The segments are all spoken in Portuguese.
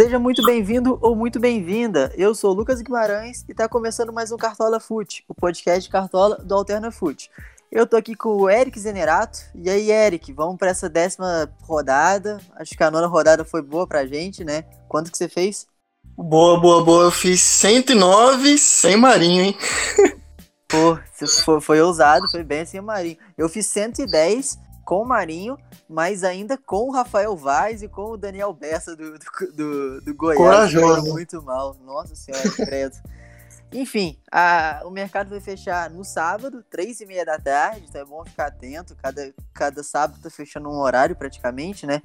Seja muito bem-vindo ou muito bem-vinda. Eu sou o Lucas Guimarães e está começando mais um Cartola Fute, o podcast de Cartola do Alterna Fute. Eu tô aqui com o Eric Zenerato. E aí, Eric, vamos para essa décima rodada. Acho que a nona rodada foi boa pra gente, né? Quanto que você fez? Boa, boa, boa. Eu fiz 109 sem Marinho, hein? Pô, foi, foi ousado, foi bem sem Marinho. Eu fiz 110 com o Marinho, mas ainda com o Rafael Vaz e com o Daniel Bessa do, do, do, do Goiás. Corajoso. Muito mal. Nossa senhora, credo. Enfim, a, o mercado vai fechar no sábado, três e meia da tarde, então é bom ficar atento. Cada, cada sábado tá fechando um horário praticamente, né?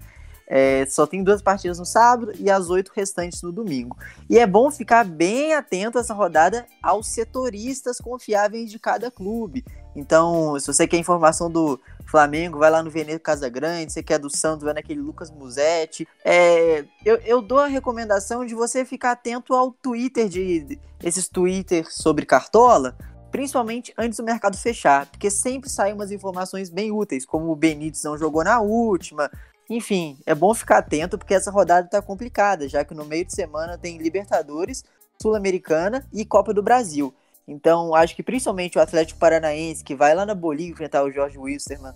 É, só tem duas partidas no sábado e as oito restantes no domingo. E é bom ficar bem atento essa rodada aos setoristas confiáveis de cada clube. Então, se você quer informação do Flamengo, vai lá no Veneto Casagrande, se você quer do Santos, vai naquele Lucas Musetti. É, eu, eu dou a recomendação de você ficar atento ao Twitter, de, esses Twitter sobre Cartola, principalmente antes do mercado fechar, porque sempre saem umas informações bem úteis, como o Benítez não jogou na última, enfim, é bom ficar atento porque essa rodada tá complicada, já que no meio de semana tem Libertadores, Sul-Americana e Copa do Brasil. Então, acho que principalmente o Atlético Paranaense, que vai lá na Bolívia enfrentar o Jorge Wilstermann,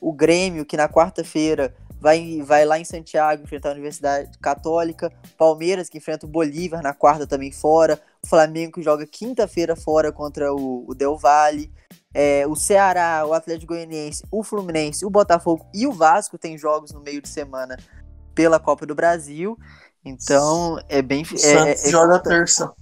o Grêmio, que na quarta-feira vai, vai lá em Santiago enfrentar a Universidade Católica, Palmeiras, que enfrenta o Bolívar na quarta também fora, o Flamengo, que joga quinta-feira fora contra o, o Del Valle, é, o Ceará, o Atlético Goianiense, o Fluminense, o Botafogo e o Vasco têm jogos no meio de semana pela Copa do Brasil. Então é bem. O é, Santos é, é, joga terça.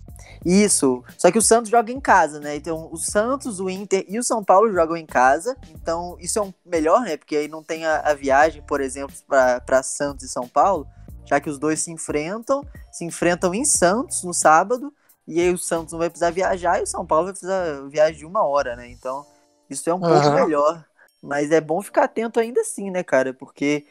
Isso. Só que o Santos joga em casa, né? Então o Santos, o Inter e o São Paulo jogam em casa. Então isso é um melhor, né? Porque aí não tem a, a viagem, por exemplo, para Santos e São Paulo, já que os dois se enfrentam, se enfrentam em Santos no sábado e aí o Santos não vai precisar viajar e o São Paulo vai precisar viajar de uma hora, né? Então, isso é um uhum. pouco melhor. Mas é bom ficar atento ainda assim, né, cara? Porque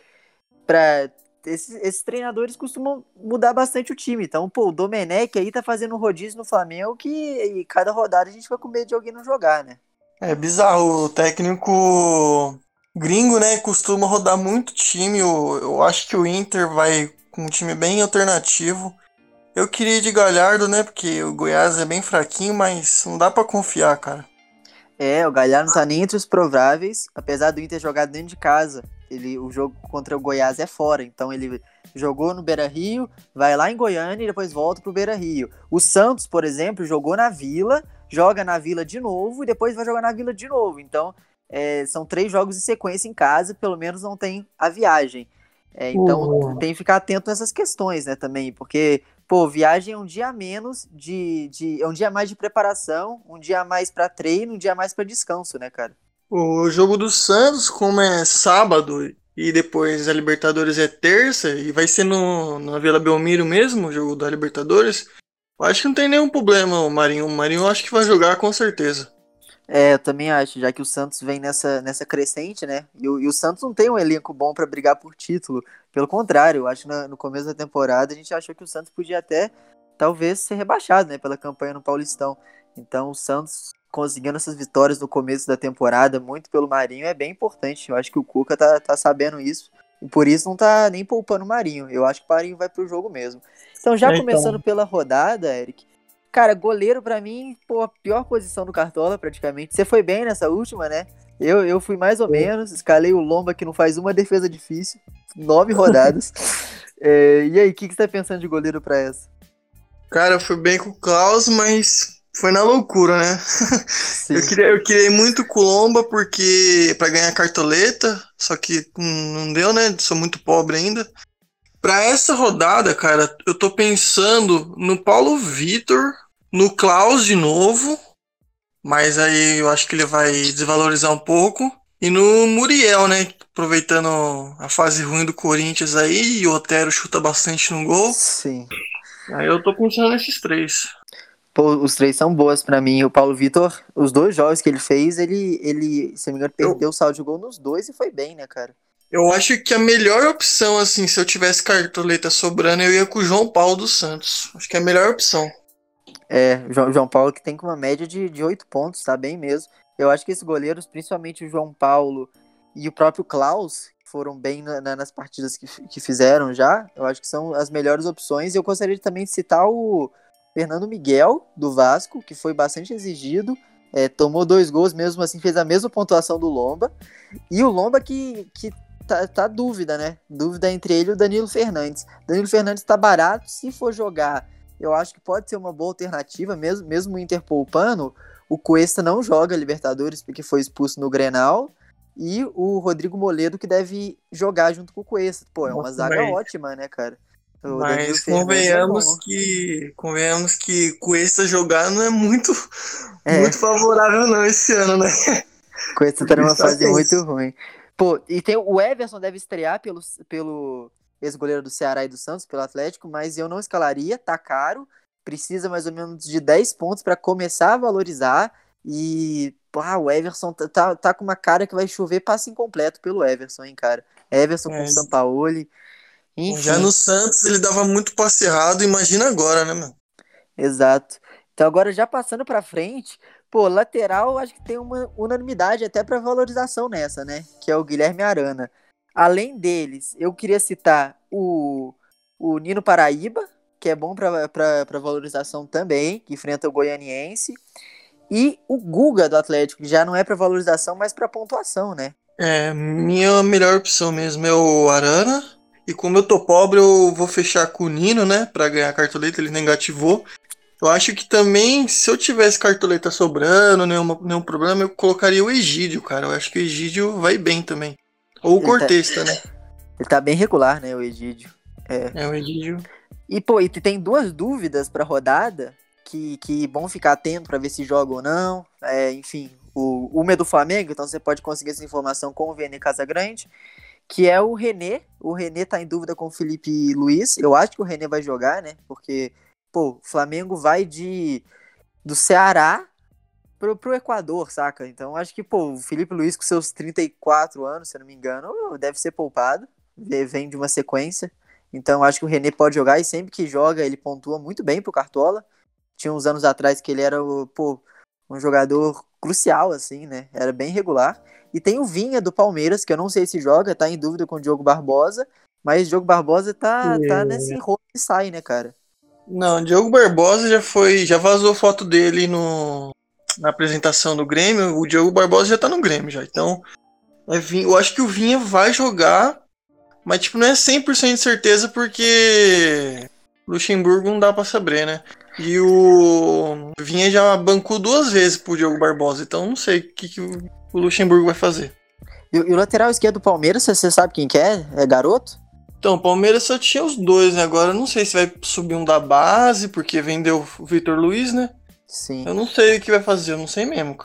para esses, esses, treinadores costumam mudar bastante o time. Então, pô, o Domenech aí tá fazendo um rodízio no Flamengo que cada rodada a gente vai com medo de alguém não jogar, né? É bizarro. O técnico gringo, né, costuma rodar muito time. Eu, eu acho que o Inter vai com um time bem alternativo. Eu queria ir de Galhardo, né? Porque o Goiás é bem fraquinho, mas não dá para confiar, cara. É, o Galhardo não tá nem entre os prováveis, apesar do Inter jogar dentro de casa. Ele, o jogo contra o Goiás é fora, então ele jogou no Beira Rio, vai lá em Goiânia e depois volta pro Beira Rio. O Santos, por exemplo, jogou na Vila, joga na Vila de novo e depois vai jogar na Vila de novo. Então, é, são três jogos em sequência em casa, pelo menos não tem a viagem. É, então uhum. tem que ficar atento nessas questões, né, também, porque pô, viagem é um dia menos de, de. É um dia mais de preparação, um dia mais para treino, um dia mais para descanso, né, cara? O jogo do Santos, como é sábado e depois a Libertadores é terça, e vai ser no, na Vila Belmiro mesmo, o jogo da Libertadores, eu acho que não tem nenhum problema o Marinho. O Marinho acho que vai jogar com certeza. É, eu também acho, já que o Santos vem nessa, nessa crescente, né? E o, e o Santos não tem um elenco bom para brigar por título. Pelo contrário, eu acho que no começo da temporada a gente achou que o Santos podia até, talvez, ser rebaixado, né? Pela campanha no Paulistão. Então o Santos conseguindo essas vitórias no começo da temporada, muito pelo Marinho, é bem importante. Eu acho que o Cuca tá, tá sabendo isso. E por isso não tá nem poupando o Marinho. Eu acho que o Marinho vai pro jogo mesmo. Então, já então... começando pela rodada, Eric, Cara, goleiro para mim, pô, a pior posição do Cartola praticamente. Você foi bem nessa última, né? Eu, eu fui mais ou menos, escalei o Lomba que não faz uma defesa difícil, nove rodadas. é, e aí, o que, que você tá pensando de goleiro pra essa? Cara, eu fui bem com o Klaus, mas foi na loucura, né? eu, queria, eu queria muito com o Lomba porque para ganhar cartoleta, só que não deu, né? Sou muito pobre ainda. Para essa rodada, cara, eu tô pensando no Paulo Vitor, no Klaus de novo, mas aí eu acho que ele vai desvalorizar um pouco. E no Muriel, né? Aproveitando a fase ruim do Corinthians aí, e o Otero chuta bastante no gol. Sim. Aí eu tô pensando nesses três. Pô, os três são boas para mim. O Paulo Vitor, os dois jogos que ele fez, ele, ele se não me engano, perdeu eu... o saldo de gol nos dois e foi bem, né, cara? Eu acho que a melhor opção, assim, se eu tivesse cartoleta sobrando, eu ia com o João Paulo dos Santos. Acho que é a melhor opção. É, João, João Paulo que tem com uma média de, de 8 pontos, tá bem mesmo. Eu acho que esses goleiros, principalmente o João Paulo e o próprio Klaus, foram bem na, na, nas partidas que, que fizeram já. Eu acho que são as melhores opções. E eu gostaria de também de citar o Fernando Miguel, do Vasco, que foi bastante exigido. É, tomou dois gols, mesmo assim fez a mesma pontuação do Lomba. E o Lomba que, que tá, tá dúvida, né? Dúvida entre ele e o Danilo Fernandes. Danilo Fernandes tá barato, se for jogar, eu acho que pode ser uma boa alternativa, mesmo, mesmo o Inter poupando. O Cuesta não joga Libertadores porque foi expulso no Grenal. E o Rodrigo Moledo que deve jogar junto com o Cuesta. Pô, é uma Nossa, zaga mas... ótima, né, cara? O mas é convenhamos é que convenhamos que Cuesta jogar não é muito é. muito favorável não esse ano, né? Cuesta tá numa fase muito ruim. Pô, e tem o Everson deve estrear pelo, pelo ex-goleiro do Ceará e do Santos, pelo Atlético, mas eu não escalaria, tá caro, precisa mais ou menos de 10 pontos para começar a valorizar e ah, o Everson tá, tá, tá, com uma cara que vai chover passe incompleto pelo Everson, hein, cara. Everson é, com o Sampaoli. Enfim. Já no Santos ele dava muito passe errado, imagina agora, né, mano? Exato. Então agora já passando para frente, Pô, lateral, acho que tem uma unanimidade até para valorização nessa, né? Que é o Guilherme Arana. Além deles, eu queria citar o, o Nino Paraíba, que é bom para valorização também, que enfrenta o Goianiense. E o Guga do Atlético, que já não é para valorização, mas para pontuação, né? É, minha melhor opção mesmo é o Arana. E como eu tô pobre, eu vou fechar com o Nino, né? Pra ganhar a cartoleta, ele negativou. Eu acho que também, se eu tivesse cartoleta sobrando, nenhuma, nenhum problema, eu colocaria o Egídio, cara. Eu acho que o Egídio vai bem também. Ou o Cortez, tá, né? Ele tá bem regular, né, o Egídio. É, é o Egídio. E, pô, e tem duas dúvidas pra rodada que, que bom ficar atento para ver se joga ou não. É, enfim, o, uma é do Flamengo, então você pode conseguir essa informação com o Vene Casagrande, que é o René. O René tá em dúvida com o Felipe Luiz. Eu acho que o René vai jogar, né? Porque pô, o Flamengo vai de do Ceará pro, pro Equador, saca? Então acho que, pô, o Felipe Luiz com seus 34 anos, se eu não me engano, deve ser poupado. Vem de uma sequência. Então acho que o René pode jogar e sempre que joga ele pontua muito bem pro Cartola. Tinha uns anos atrás que ele era, pô, um jogador crucial, assim, né? Era bem regular. E tem o Vinha do Palmeiras, que eu não sei se joga, tá em dúvida com o Diogo Barbosa. Mas o Diogo Barbosa tá, tá nesse rolo que sai, né, cara? Não, Diogo Barbosa já foi, já vazou foto dele no na apresentação do Grêmio. O Diogo Barbosa já tá no Grêmio já. Então, eu acho que o Vinha vai jogar, mas tipo não é 100% de certeza porque Luxemburgo não dá para saber, né? E o Vinha já bancou duas vezes pro Diogo Barbosa, então não sei o que, que o Luxemburgo vai fazer. E, o lateral esquerdo do Palmeiras, você sabe quem que é? É garoto? Então, o Palmeiras só tinha os dois, né? Agora eu não sei se vai subir um da base, porque vendeu o Vitor Luiz, né? Sim. Eu não sei o que vai fazer, eu não sei mesmo.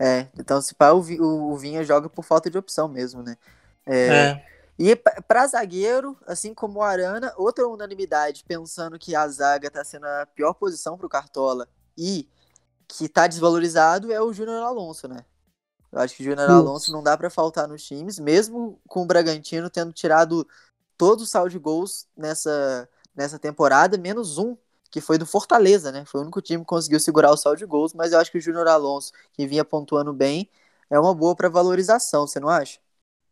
É, então se pá, o, o, o Vinha joga por falta de opção mesmo, né? É. é. E para zagueiro, assim como o Arana, outra unanimidade, pensando que a zaga tá sendo a pior posição pro Cartola e que tá desvalorizado, é o Júnior Alonso, né? Eu acho que o Júnior Alonso não dá para faltar nos times, mesmo com o Bragantino tendo tirado todo o saldo de gols nessa, nessa temporada, menos um, que foi do Fortaleza, né? Foi o único time que conseguiu segurar o saldo de gols, mas eu acho que o Júnior Alonso, que vinha pontuando bem, é uma boa para valorização, você não acha?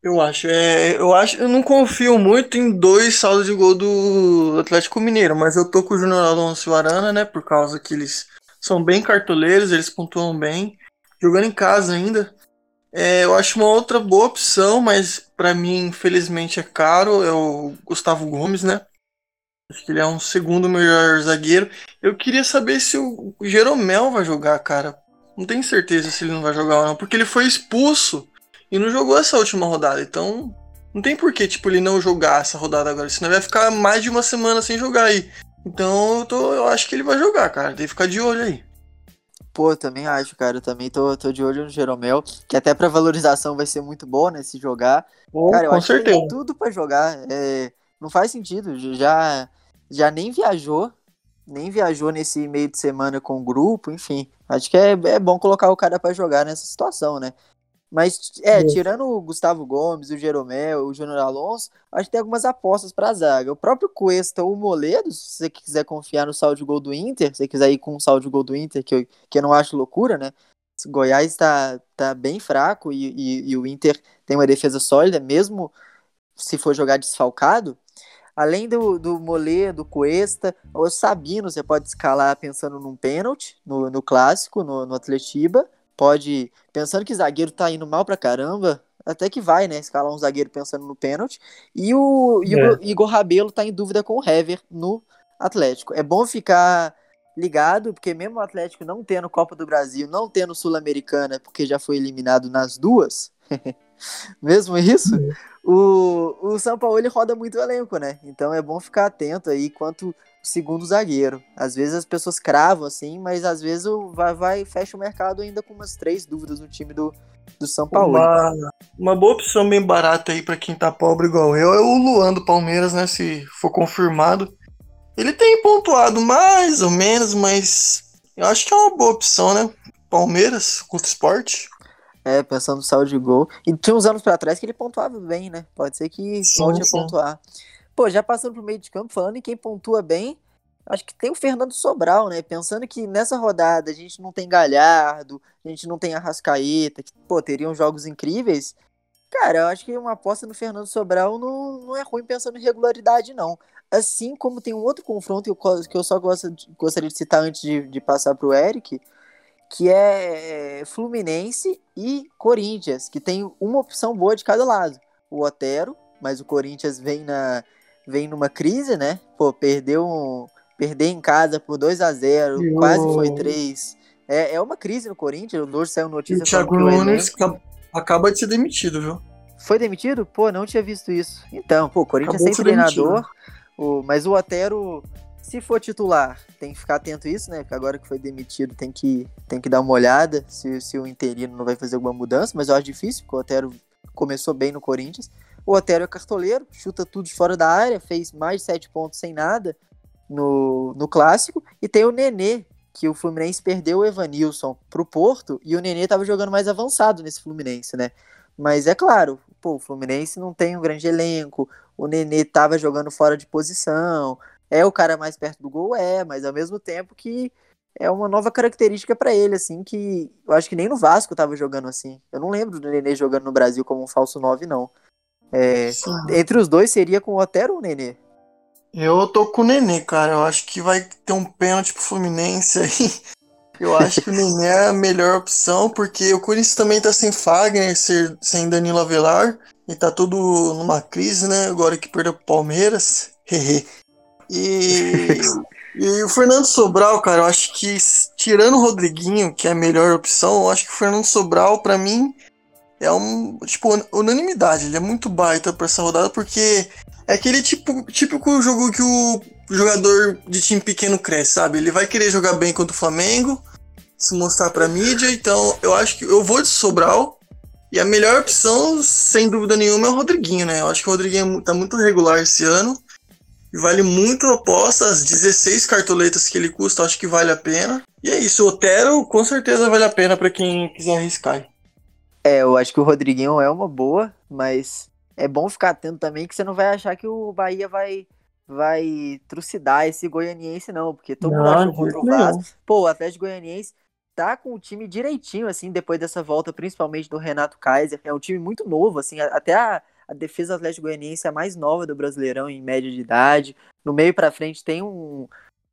Eu acho, é, eu acho, eu não confio muito em dois saldos de gol do Atlético Mineiro, mas eu tô com o Júnior Alonso e o Arana, né? Por causa que eles são bem cartoleiros, eles pontuam bem, jogando em casa ainda. É, eu acho uma outra boa opção, mas para mim, infelizmente, é caro. É o Gustavo Gomes, né? Acho que ele é um segundo melhor zagueiro. Eu queria saber se o Jeromel vai jogar, cara. Não tenho certeza se ele não vai jogar ou não, porque ele foi expulso e não jogou essa última rodada. Então, não tem por que, tipo, ele não jogar essa rodada agora. Senão vai ficar mais de uma semana sem jogar aí. Então, eu, tô, eu acho que ele vai jogar, cara. Tem que ficar de olho aí. Pô, também acho, cara. Eu também tô, tô de olho no Jeromel, que até pra valorização vai ser muito boa, né? Se jogar. Pô, cara, eu com acho certeza. que tem tudo pra jogar. É, não faz sentido. Já, já nem viajou. Nem viajou nesse meio de semana com o grupo, enfim. Acho que é, é bom colocar o cara para jogar nessa situação, né? Mas, é, tirando o Gustavo Gomes, o Jeromel, o Júnior Alonso, acho que tem algumas apostas para a zaga. O próprio Cuesta ou o Moledo, se você quiser confiar no saldo de gol do Inter, se você quiser ir com o saldo de gol do Inter, que eu, que eu não acho loucura, né? O Goiás está tá bem fraco e, e, e o Inter tem uma defesa sólida, mesmo se for jogar desfalcado. Além do, do Molê, do Cuesta, o Sabino você pode escalar pensando num pênalti no, no clássico, no, no Atletiba. Pode, pensando que zagueiro tá indo mal pra caramba, até que vai, né? Escalar um zagueiro pensando no pênalti. E o, e é. o Igor Rabelo tá em dúvida com o Hever no Atlético. É bom ficar ligado, porque mesmo o Atlético não tendo Copa do Brasil, não tendo Sul-Americana, porque já foi eliminado nas duas, mesmo isso, o, o São Paulo ele roda muito o elenco, né? Então é bom ficar atento aí quanto segundo zagueiro. Às vezes as pessoas cravam assim, mas às vezes o, vai, vai fecha o mercado ainda com umas três dúvidas no time do, do São Paulo. Uma, uma boa opção bem barata aí para quem tá pobre igual eu é o Luan do Palmeiras, né? Se for confirmado. Ele tem pontuado mais ou menos, mas eu acho que é uma boa opção, né? Palmeiras contra o esporte. É, pensando no saldo de gol. E tinha uns anos para trás que ele pontuava bem, né? Pode ser que sim, volte sim. a pontuar. Pô, já passando pro meio de campo, falando em quem pontua bem, acho que tem o Fernando Sobral, né? Pensando que nessa rodada a gente não tem Galhardo, a gente não tem Arrascaeta, que, pô, teriam jogos incríveis. Cara, eu acho que uma aposta no Fernando Sobral não, não é ruim pensando em regularidade, não. Assim como tem um outro confronto que eu só gosto, gostaria de citar antes de, de passar pro Eric, que é, é Fluminense e Corinthians, que tem uma opção boa de cada lado. O Otero, mas o Corinthians vem na vem numa crise, né? Pô, perdeu um, perder em casa por 2 a 0 oh. quase foi 3. É, é uma crise no Corinthians, hoje saiu notícia. E o Thiago Nunes acaba de ser demitido, viu? Foi demitido? Pô, não tinha visto isso. Então, pô, o Corinthians sem treinador, o, mas o Otero se for titular, tem que ficar atento a isso, né? Porque agora que foi demitido, tem que, tem que dar uma olhada se, se o interino não vai fazer alguma mudança, mas eu acho difícil, porque o Otero começou bem no Corinthians. O Otero é cartoleiro, chuta tudo de fora da área, fez mais de 7 pontos sem nada no, no clássico. E tem o Nenê, que o Fluminense perdeu o Evanilson pro Porto, e o Nenê tava jogando mais avançado nesse Fluminense, né? Mas é claro, pô, o Fluminense não tem um grande elenco, o Nenê tava jogando fora de posição, é o cara mais perto do gol? É, mas ao mesmo tempo que é uma nova característica para ele, assim, que eu acho que nem no Vasco tava jogando assim. Eu não lembro do Nenê jogando no Brasil como um falso 9, não. É, entre os dois seria com o Otero ou o Nenê? Eu tô com o Nenê, cara. Eu acho que vai ter um pênalti pro Fluminense aí. Eu acho que o Nenê é a melhor opção, porque o Corinthians também tá sem Fagner, sem Danilo Avelar, e tá tudo numa crise, né? Agora que perdeu pro Palmeiras. Hehe. E, e o Fernando Sobral, cara, eu acho que tirando o Rodriguinho, que é a melhor opção, eu acho que o Fernando Sobral, para mim, é um, tipo, unanimidade. Ele é muito baita pra essa rodada, porque é aquele tipo, típico jogo que o jogador de time pequeno cresce, sabe? Ele vai querer jogar bem contra o Flamengo, se mostrar pra mídia, então eu acho que eu vou de Sobral. E a melhor opção, sem dúvida nenhuma, é o Rodriguinho, né? Eu acho que o Rodriguinho tá muito regular esse ano. Vale muito a aposta, as 16 cartoletas que ele custa, acho que vale a pena. E é isso, o Otero com certeza vale a pena para quem quiser arriscar. É, eu acho que o Rodriguinho é uma boa, mas é bom ficar atento também que você não vai achar que o Bahia vai vai trucidar esse goianiense não, porque todo mundo achou contra o Vasco. Pô, o Atlético Goianiense tá com o time direitinho assim depois dessa volta, principalmente do Renato Kaiser, é um time muito novo assim, até a a defesa Atlético Goianiense é a mais nova do Brasileirão em média de idade. No meio para frente tem um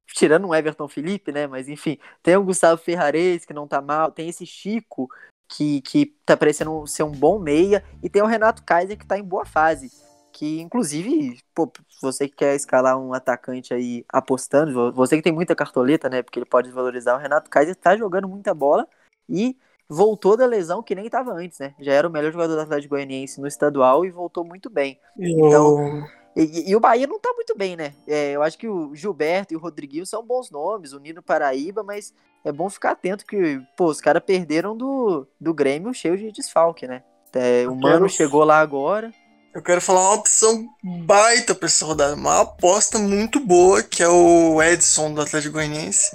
tirando um Everton Felipe, né, mas enfim, tem o Gustavo Ferrares que não tá mal, tem esse Chico que, que tá parecendo ser um bom meia e tem o Renato Kaiser que tá em boa fase. Que, inclusive, pô, você que quer escalar um atacante aí apostando, você que tem muita cartoleta, né? Porque ele pode valorizar, o Renato Kaiser tá jogando muita bola e voltou da lesão que nem estava antes, né? Já era o melhor jogador do Atlético Goianiense no estadual e voltou muito bem. Então, e, e, o Bahia não tá muito bem, né? É, eu acho que o Gilberto e o Rodriguinho são bons nomes, o Nino Paraíba, mas é bom ficar atento que, pô, os caras perderam do, do Grêmio cheio de desfalque, né? É, o Mano quero... chegou lá agora. Eu quero falar uma opção baita pra essa rodada, uma aposta muito boa, que é o Edson do Atlético Goianiense.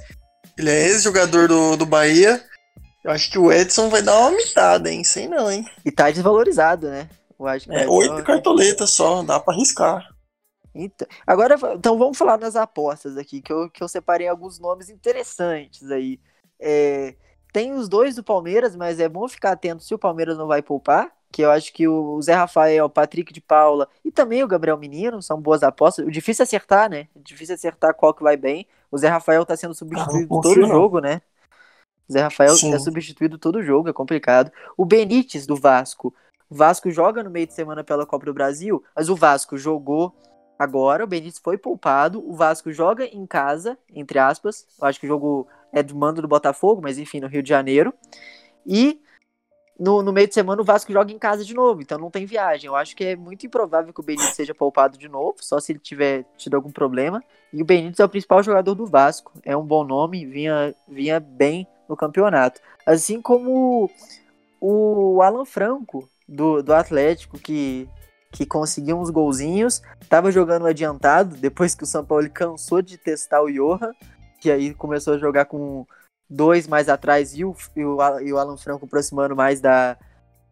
Ele é ex-jogador do, do Bahia eu acho que o Edson vai dar uma mitada, hein? Sei não, hein? E tá desvalorizado, né? Eu acho que é, oito cartoletas só, dá pra arriscar. Então, agora, então vamos falar nas apostas aqui, que eu, que eu separei alguns nomes interessantes aí. É, tem os dois do Palmeiras, mas é bom ficar atento se o Palmeiras não vai poupar. Que eu acho que o Zé Rafael, o Patrick de Paula e também o Gabriel Menino são boas apostas. O difícil é acertar, né? O difícil é acertar qual que vai bem. O Zé Rafael tá sendo substituído ah, todo jogo, né? Zé Rafael Sim. é substituído todo jogo, é complicado. O Benítez do Vasco. O Vasco joga no meio de semana pela Copa do Brasil, mas o Vasco jogou agora, o Benítez foi poupado, o Vasco joga em casa, entre aspas. Eu acho que o jogo é do mando do Botafogo, mas enfim, no Rio de Janeiro. E no, no meio de semana o Vasco joga em casa de novo, então não tem viagem. Eu acho que é muito improvável que o Benítez seja poupado de novo, só se ele tiver tido algum problema. E o Benítez é o principal jogador do Vasco, é um bom nome, vinha, vinha bem no campeonato. Assim como o Alan Franco, do, do Atlético, que, que conseguiu uns golzinhos, estava jogando adiantado, depois que o São Paulo cansou de testar o Johan, que aí começou a jogar com dois mais atrás e o, e o, e o Alan Franco aproximando mais da,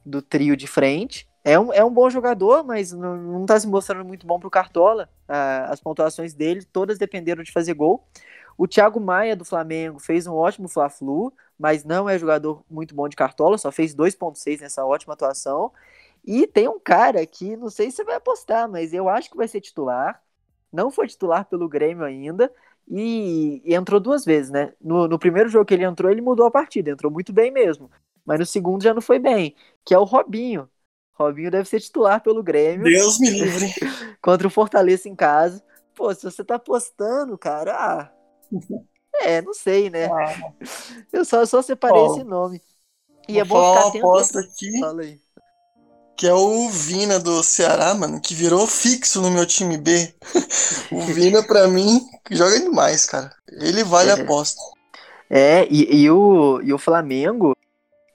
do trio de frente. É um, é um bom jogador, mas não, não tá se mostrando muito bom pro Cartola. Ah, as pontuações dele todas dependeram de fazer gol. O Thiago Maia do Flamengo fez um ótimo Fla-Flu, mas não é jogador muito bom de Cartola, só fez 2.6 nessa ótima atuação. E tem um cara que não sei se você vai apostar, mas eu acho que vai ser titular. Não foi titular pelo Grêmio ainda, e, e entrou duas vezes, né? No, no, primeiro jogo que ele entrou, ele mudou a partida, entrou muito bem mesmo. Mas no segundo já não foi bem, que é o Robinho. Robinho deve ser titular pelo Grêmio. Deus me livre. contra o Fortaleza em casa. Pô, se você tá apostando, cara, ah, é, não sei, né? Ah. Eu só, só separei esse nome. E é bom ficar atento. aposta aqui. Fala aí que é o Vina do Ceará, mano, que virou fixo no meu time B. o Vina, pra mim, joga demais, cara. Ele vale é. a aposta. É, e, e, o, e o Flamengo,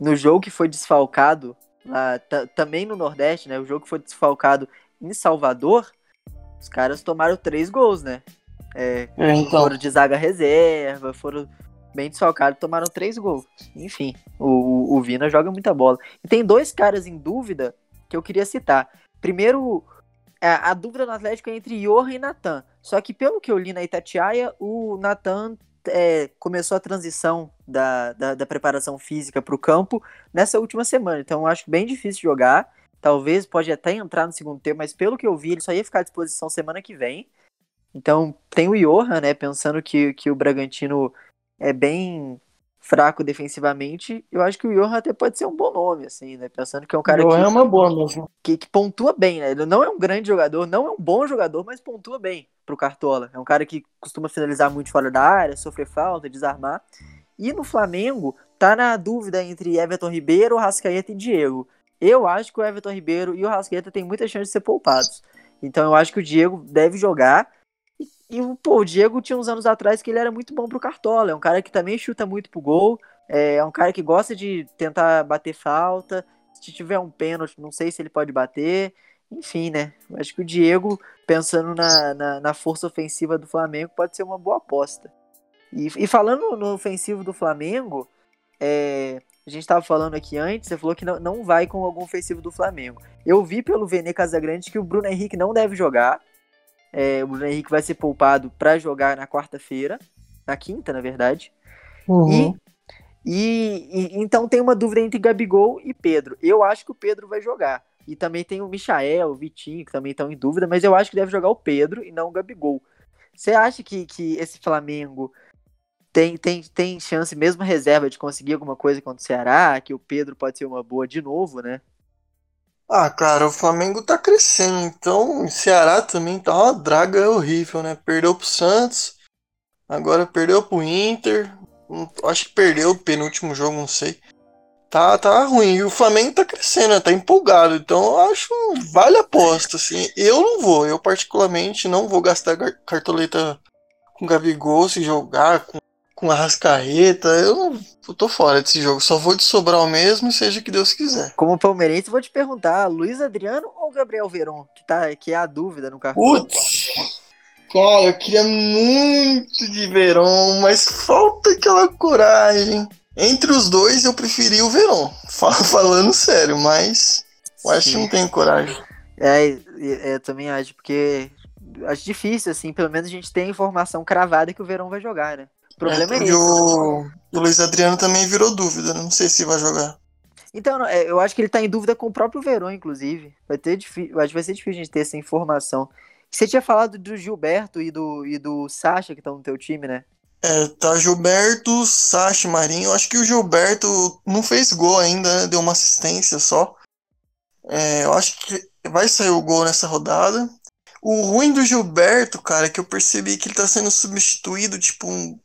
no jogo que foi desfalcado, lá, também no Nordeste, né? O jogo que foi desfalcado em Salvador, os caras tomaram três gols, né? É, é, então. Foram de zaga reserva, foram bem desfalcados, tomaram três gols. Enfim, o, o Vina joga muita bola. E tem dois caras em dúvida que eu queria citar. Primeiro, a, a dúvida no Atlético é entre Johan e Natan. Só que pelo que eu li na Itatiaia, o Natan é, começou a transição da, da, da preparação física para o campo nessa última semana. Então eu acho bem difícil jogar. Talvez pode até entrar no segundo tempo, mas pelo que eu vi, ele só ia ficar à disposição semana que vem. Então tem o Johan, né? Pensando que, que o Bragantino é bem fraco defensivamente, eu acho que o Johan até pode ser um bom nome, assim, né? Pensando que é um cara que, é uma boa mesmo. Que, que, pontua bem, né? Ele não é um grande jogador, não é um bom jogador, mas pontua bem pro Cartola. É um cara que costuma finalizar muito fora da área, sofrer falta, desarmar. E no Flamengo, tá na dúvida entre Everton Ribeiro, Rascaeta e Diego. Eu acho que o Everton Ribeiro e o Rascaeta têm muita chance de ser poupados. Então eu acho que o Diego deve jogar. E, pô, o Diego tinha uns anos atrás que ele era muito bom pro Cartola. É um cara que também chuta muito pro gol. É um cara que gosta de tentar bater falta. Se tiver um pênalti, não sei se ele pode bater. Enfim, né? Acho que o Diego, pensando na, na, na força ofensiva do Flamengo, pode ser uma boa aposta. E, e falando no ofensivo do Flamengo, é, a gente estava falando aqui antes, você falou que não, não vai com algum ofensivo do Flamengo. Eu vi pelo Vene Casagrande que o Bruno Henrique não deve jogar. É, o Bruno Henrique vai ser poupado para jogar na quarta-feira, na quinta, na verdade. Uhum. E, e, e, então tem uma dúvida entre Gabigol e Pedro. Eu acho que o Pedro vai jogar. E também tem o Michael, o Vitinho, que também estão em dúvida, mas eu acho que deve jogar o Pedro e não o Gabigol. Você acha que, que esse Flamengo tem, tem, tem chance, mesmo reserva, de conseguir alguma coisa contra o Ceará? Que o Pedro pode ser uma boa de novo, né? Ah, cara, o Flamengo tá crescendo, então o Ceará também tá uma draga horrível, né? Perdeu pro Santos, agora perdeu pro Inter, hum, acho que perdeu o penúltimo jogo, não sei. Tá, tá ruim, e o Flamengo tá crescendo, né? tá empolgado, então eu acho vale a aposta, assim. Eu não vou, eu particularmente não vou gastar cartoleta com Gabigol se jogar, com com a Rascaeta, eu, eu tô fora desse jogo. Só vou de Sobral mesmo, seja o que Deus quiser. Como palmeirense, vou te perguntar: Luiz Adriano ou Gabriel Veron? Que, tá, que é a dúvida no cartão. Putz! Cara, eu queria muito de Veron, mas falta aquela coragem. Entre os dois, eu preferi o Veron. Falando sério, mas eu acho que não tem coragem. É, eu também acho, porque acho difícil, assim, pelo menos a gente tem informação cravada que o Verão vai jogar, né? O problema é, é esse. O, o Luiz Adriano também virou dúvida, não sei se vai jogar. Então, é, eu acho que ele tá em dúvida com o próprio Verón, inclusive. Vai ter difícil, acho que vai ser difícil a gente ter essa informação. Você tinha falado do Gilberto e do, e do Sacha que estão no teu time, né? É, tá Gilberto, Sacha Marinho. Acho que o Gilberto não fez gol ainda, né? Deu uma assistência só. É, eu acho que vai sair o gol nessa rodada. O ruim do Gilberto, cara, é que eu percebi que ele tá sendo substituído, tipo, um,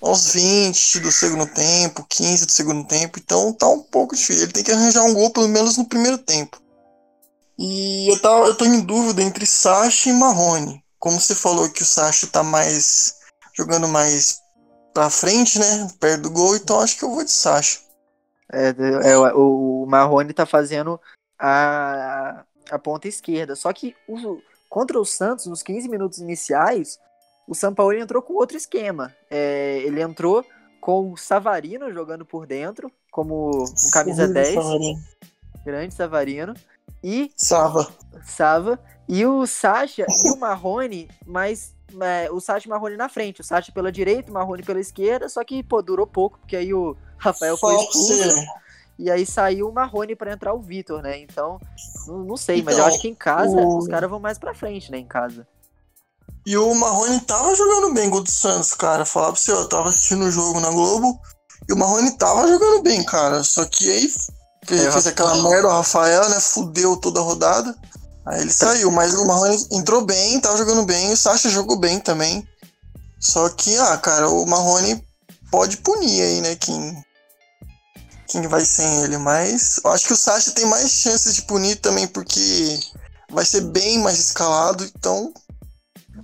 aos 20 do segundo tempo, 15 do segundo tempo, então tá um pouco difícil. Ele tem que arranjar um gol pelo menos no primeiro tempo. E eu, tava, eu tô em dúvida entre Sacha e Marrone. Como você falou que o Sacha tá mais. jogando mais pra frente, né? Perto do gol, então acho que eu vou de Sacha. É, é o, o Marrone tá fazendo a, a ponta esquerda. Só que o, contra o Santos, nos 15 minutos iniciais, o São Paulo entrou com outro esquema. É, ele entrou com o Savarino jogando por dentro, como um camisa Sim, 10. Savarino. Grande Savarino. E. Sava. Sava. E o Sacha e o Marrone, mas é, o Sacha e o Marrone na frente. O Sacha pela direita, o Marrone pela esquerda, só que, pô, durou pouco, porque aí o Rafael foi expulso. E aí saiu o Marrone para entrar o Vitor, né? Então, não, sei, mas eu então, acho que em casa o... os caras vão mais pra frente, né? Em casa. E o Marrone tava jogando bem gol do Santos, cara. Falar pra você, eu tava assistindo o jogo na Globo e o Marrone tava jogando bem, cara. Só que aí fez, é, fez aquela merda, o Rafael, né? Fudeu toda a rodada. Aí ele saiu, mas o Marrone entrou bem, tava jogando bem, o Sacha jogou bem também. Só que, ah, cara, o Marrone pode punir aí, né? Quem, quem vai sem ele, mas eu acho que o Sacha tem mais chances de punir também, porque vai ser bem mais escalado, então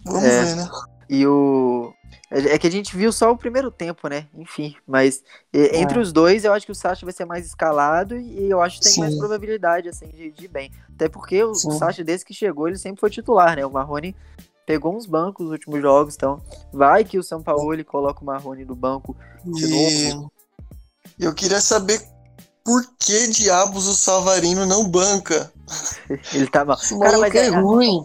vamos é, ver, né? E o. É, é que a gente viu só o primeiro tempo, né? Enfim, mas é. entre os dois, eu acho que o Sacha vai ser mais escalado e eu acho que tem Sim. mais probabilidade, assim, de, de ir bem. Até porque o, o Sacha, desde que chegou, ele sempre foi titular, né? O Marrone pegou uns bancos nos últimos jogos, então vai que o São Paulo ele coloca o Marrone no banco de e... novo. Eu queria saber por que diabos o Savarino não banca. Ele tá mal. Cara, mas é, é ruim.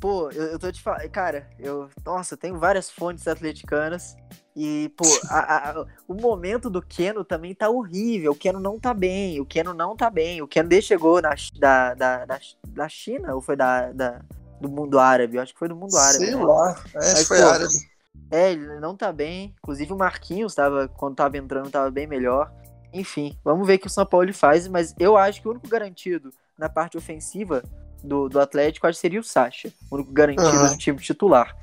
Pô, eu, eu tô te falando. Cara, eu. Nossa, eu tenho várias fontes atleticanas. E, pô, a, a, o momento do Keno também tá horrível. O Keno não tá bem. O Keno não tá bem. O Keno desde chegou na, da, da, da, da China ou foi da, da, do mundo árabe? Eu acho que foi do mundo árabe. Sei né? lá. É, Mas, foi pô, árabe. É, ele não tá bem. Inclusive o Marquinhos tava, quando tava entrando, tava bem melhor. Enfim, vamos ver o que o São Paulo faz, mas eu acho que o único garantido na parte ofensiva do, do Atlético acho que seria o Sacha, o único garantido uhum. no time titular.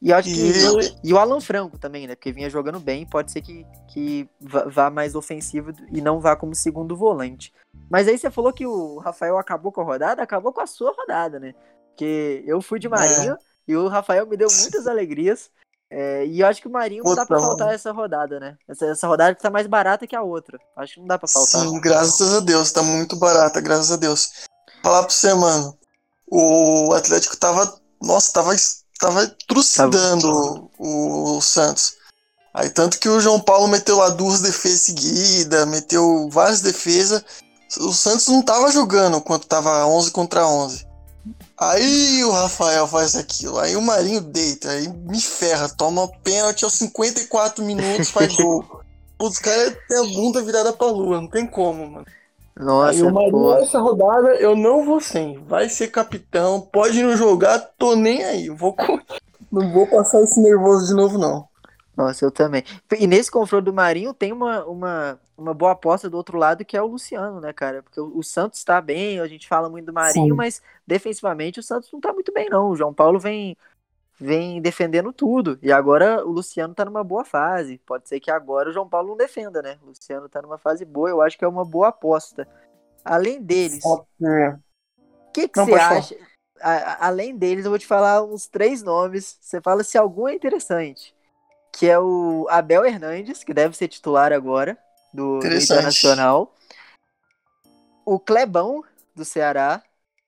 E acho que. E... e o Alan Franco também, né? Porque vinha jogando bem, pode ser que, que vá mais ofensivo e não vá como segundo volante. Mas aí você falou que o Rafael acabou com a rodada, acabou com a sua rodada, né? Porque eu fui de Marinho é. e o Rafael me deu muitas alegrias. É, e eu acho que o Marinho não dá pra faltar essa rodada, né? Essa, essa rodada que tá mais barata que a outra. Acho que não dá pra faltar. Sim, graças a Deus, tá muito barata, graças a Deus. Falar pra você, mano. O Atlético tava. Nossa, tava, tava trucidando o, o Santos. Aí tanto que o João Paulo meteu lá duas defesas seguidas, meteu várias defesas. O Santos não tava jogando quando tava 11 contra 11. Aí o Rafael faz aquilo, aí o Marinho deita, aí me ferra, toma pênalti aos 54 minutos, faz gol. Os caras têm a bunda virada pra lua, não tem como, mano. Nossa, aí o Marinho nessa rodada eu não vou sem. Vai ser capitão, pode não jogar, tô nem aí. Vou não vou passar esse nervoso de novo, não. Nossa, eu também. E nesse confronto do Marinho tem uma, uma, uma boa aposta do outro lado que é o Luciano, né, cara? Porque o, o Santos tá bem, a gente fala muito do Marinho, Sim. mas defensivamente o Santos não tá muito bem, não. O João Paulo vem, vem defendendo tudo. E agora o Luciano tá numa boa fase. Pode ser que agora o João Paulo não defenda, né? O Luciano tá numa fase boa, eu acho que é uma boa aposta. Além deles, o que, que você acha? A, além deles, eu vou te falar uns três nomes. Você fala se algum é interessante que é o Abel Hernandes, que deve ser titular agora do, do Internacional. O Clebão, do Ceará.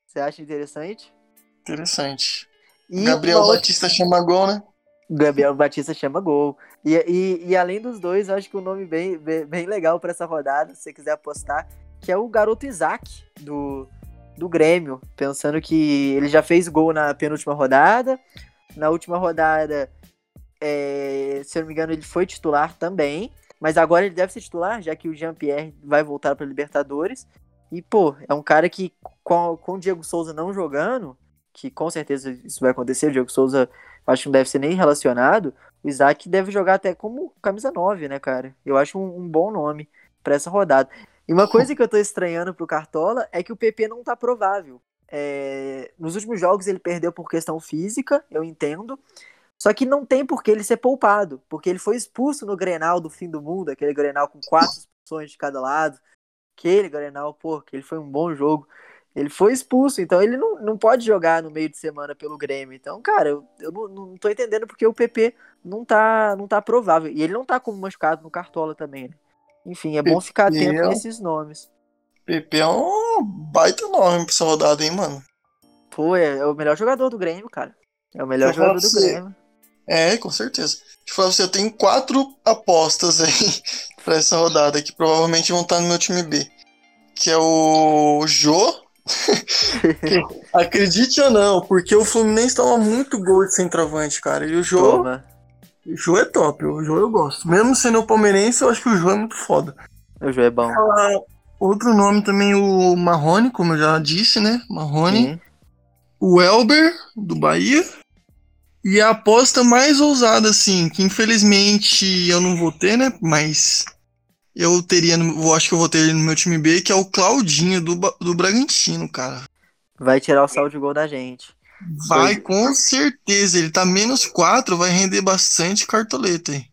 Você acha interessante? Interessante. E Gabriel Batista outra... chama gol, né? Gabriel Batista chama gol. E, e, e, além dos dois, eu acho que um nome bem, bem, bem legal para essa rodada, se você quiser apostar, que é o garoto Isaac, do, do Grêmio. Pensando que ele já fez gol na penúltima rodada. Na última rodada é, se eu não me engano, ele foi titular também. Mas agora ele deve ser titular, já que o Jean-Pierre vai voltar para Libertadores. E, pô, é um cara que, com, com o Diego Souza não jogando, que com certeza isso vai acontecer, o Diego Souza acho que não deve ser nem relacionado, o Isaac deve jogar até como camisa 9, né, cara? Eu acho um, um bom nome para essa rodada. E uma coisa que eu tô estranhando pro Cartola é que o PP não tá provável. É, nos últimos jogos ele perdeu por questão física, eu entendo. Só que não tem por que ele ser poupado, porque ele foi expulso no Grenal do fim do mundo, aquele Grenal com quatro expulsões de cada lado. Aquele Grenal, pô, que ele foi um bom jogo. Ele foi expulso, então ele não, não pode jogar no meio de semana pelo Grêmio. Então, cara, eu, eu não, não tô entendendo porque o PP não tá, não tá provável. E ele não tá como machucado no Cartola também, né? Enfim, é bom ficar atento é... nesses nomes. PP é um baita nome pra essa rodada, hein, mano? Pô, é, é o melhor jogador do Grêmio, cara. É o melhor jogador do Grêmio. É, com certeza. Deixa eu falar, você eu tenho quatro apostas aí pra essa rodada que provavelmente vão estar no meu time B. Que é o Jô, Acredite ou não, porque o Fluminense toma muito gol de centroavante, cara. E o Jô. O Jô é top, o Jô eu gosto. Mesmo sendo o palmeirense, eu acho que o Jô é muito foda. O Jô é bom. Ah, outro nome também, o Marrone, como eu já disse, né? Marrone. Sim. O Elber, do Bahia. E a aposta mais ousada, assim, que infelizmente eu não vou ter, né? Mas eu teria, eu acho que eu vou ter no meu time B, que é o Claudinho do, do Bragantino, cara. Vai tirar o saldo de gol da gente. Vai, Foi... com certeza. Ele tá menos 4, vai render bastante cartoleta aí.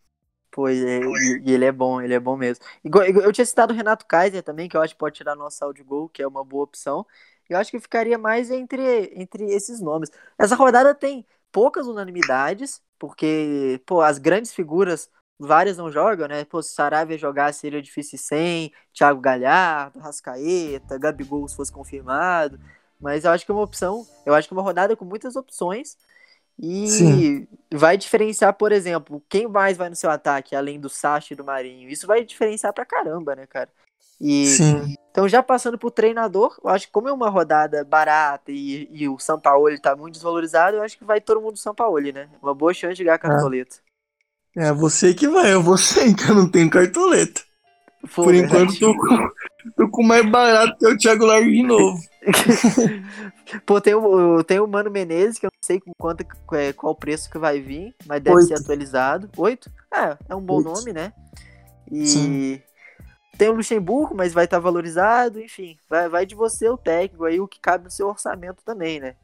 Pois é, e, e, ele é bom, ele é bom mesmo. Eu tinha citado o Renato Kaiser também, que eu acho que pode tirar nosso saldo de gol, que é uma boa opção. Eu acho que ficaria mais entre, entre esses nomes. Essa rodada tem poucas unanimidades, porque, pô, as grandes figuras várias não jogam, né? Pô, se Saravia jogar seria difícil sem, Thiago Galhardo, Rascaeta, Gabigol se fosse confirmado. Mas eu acho que é uma opção, eu acho que é uma rodada com muitas opções. E Sim. vai diferenciar, por exemplo, quem mais vai no seu ataque, além do Sacha e do Marinho. Isso vai diferenciar pra caramba, né, cara? E, Sim. Então, já passando pro treinador, eu acho que como é uma rodada barata e, e o São Paulo tá muito desvalorizado, eu acho que vai todo mundo do São Paulo, né? Uma boa chance de ganhar a cartoleta. É você que vai, eu vou sem, que eu não tenho cartoleta. Por enquanto, tô com, tô com mais barato que o Thiago Largo de novo. Pô, tem o, tem o Mano Menezes, que eu não sei com quanto, é, qual o preço que vai vir, mas deve Oito. ser atualizado. Oito? É, é um bom Oito. nome, né? E Sim. tem o Luxemburgo, mas vai estar tá valorizado, enfim. Vai, vai de você o técnico aí, o que cabe no seu orçamento também, né?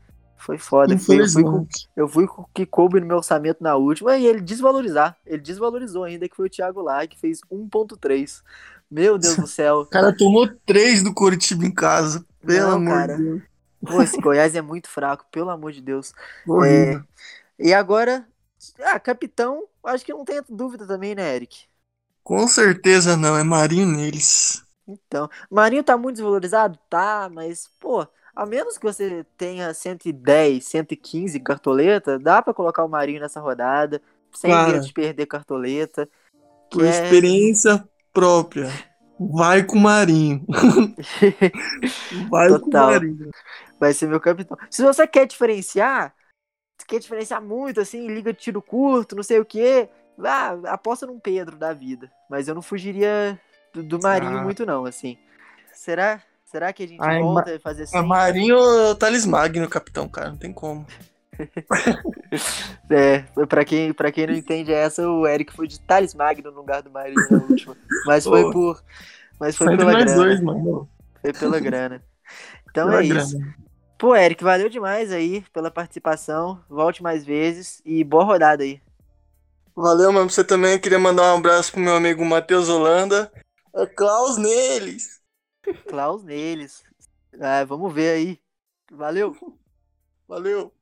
Foi foda. Foi, eu, fui com, eu fui com o que coube no meu orçamento na última e ele desvalorizar. Ele desvalorizou ainda, que foi o Thiago lá, que fez 1.3. Meu Deus do céu. O cara tomou 3 do Curitiba em casa. Pelo Não, amor cara. de Deus. Pô, esse Goiás é muito fraco, pelo amor de Deus. É, e agora, ah, capitão, acho que não tem dúvida também, né, Eric? Com certeza não, é Marinho neles. Então, Marinho tá muito desvalorizado? Tá, mas, pô, a menos que você tenha 110, 115 cartoleta, dá para colocar o Marinho nessa rodada, sem Cara, medo de perder cartoleta. Por é... experiência própria. Vai com o Marinho. Vai Total. com o Marinho. Vai ser meu capitão. Se você quer diferenciar, quer diferenciar muito, assim, liga de tiro curto, não sei o que, ah, aposta num Pedro da vida. Mas eu não fugiria do, do Marinho ah. muito, não, assim. Será? Será que a gente Ai, volta a fazer assim? A Marinho ou Thales Magno, capitão, cara, não tem como. é, pra quem, pra quem não entende essa, o Eric foi de Thales Magno no lugar do Marinho na última. Mas foi Pô, por. Mas foi pela grana. Dois, mano. Foi pela grana. Então pela é grana. isso. Pô, Eric, valeu demais aí pela participação. Volte mais vezes e boa rodada aí. Valeu, mano. Você também queria mandar um abraço pro meu amigo Matheus Holanda. É Klaus neles. Klaus neles. É, vamos ver aí. Valeu. Valeu.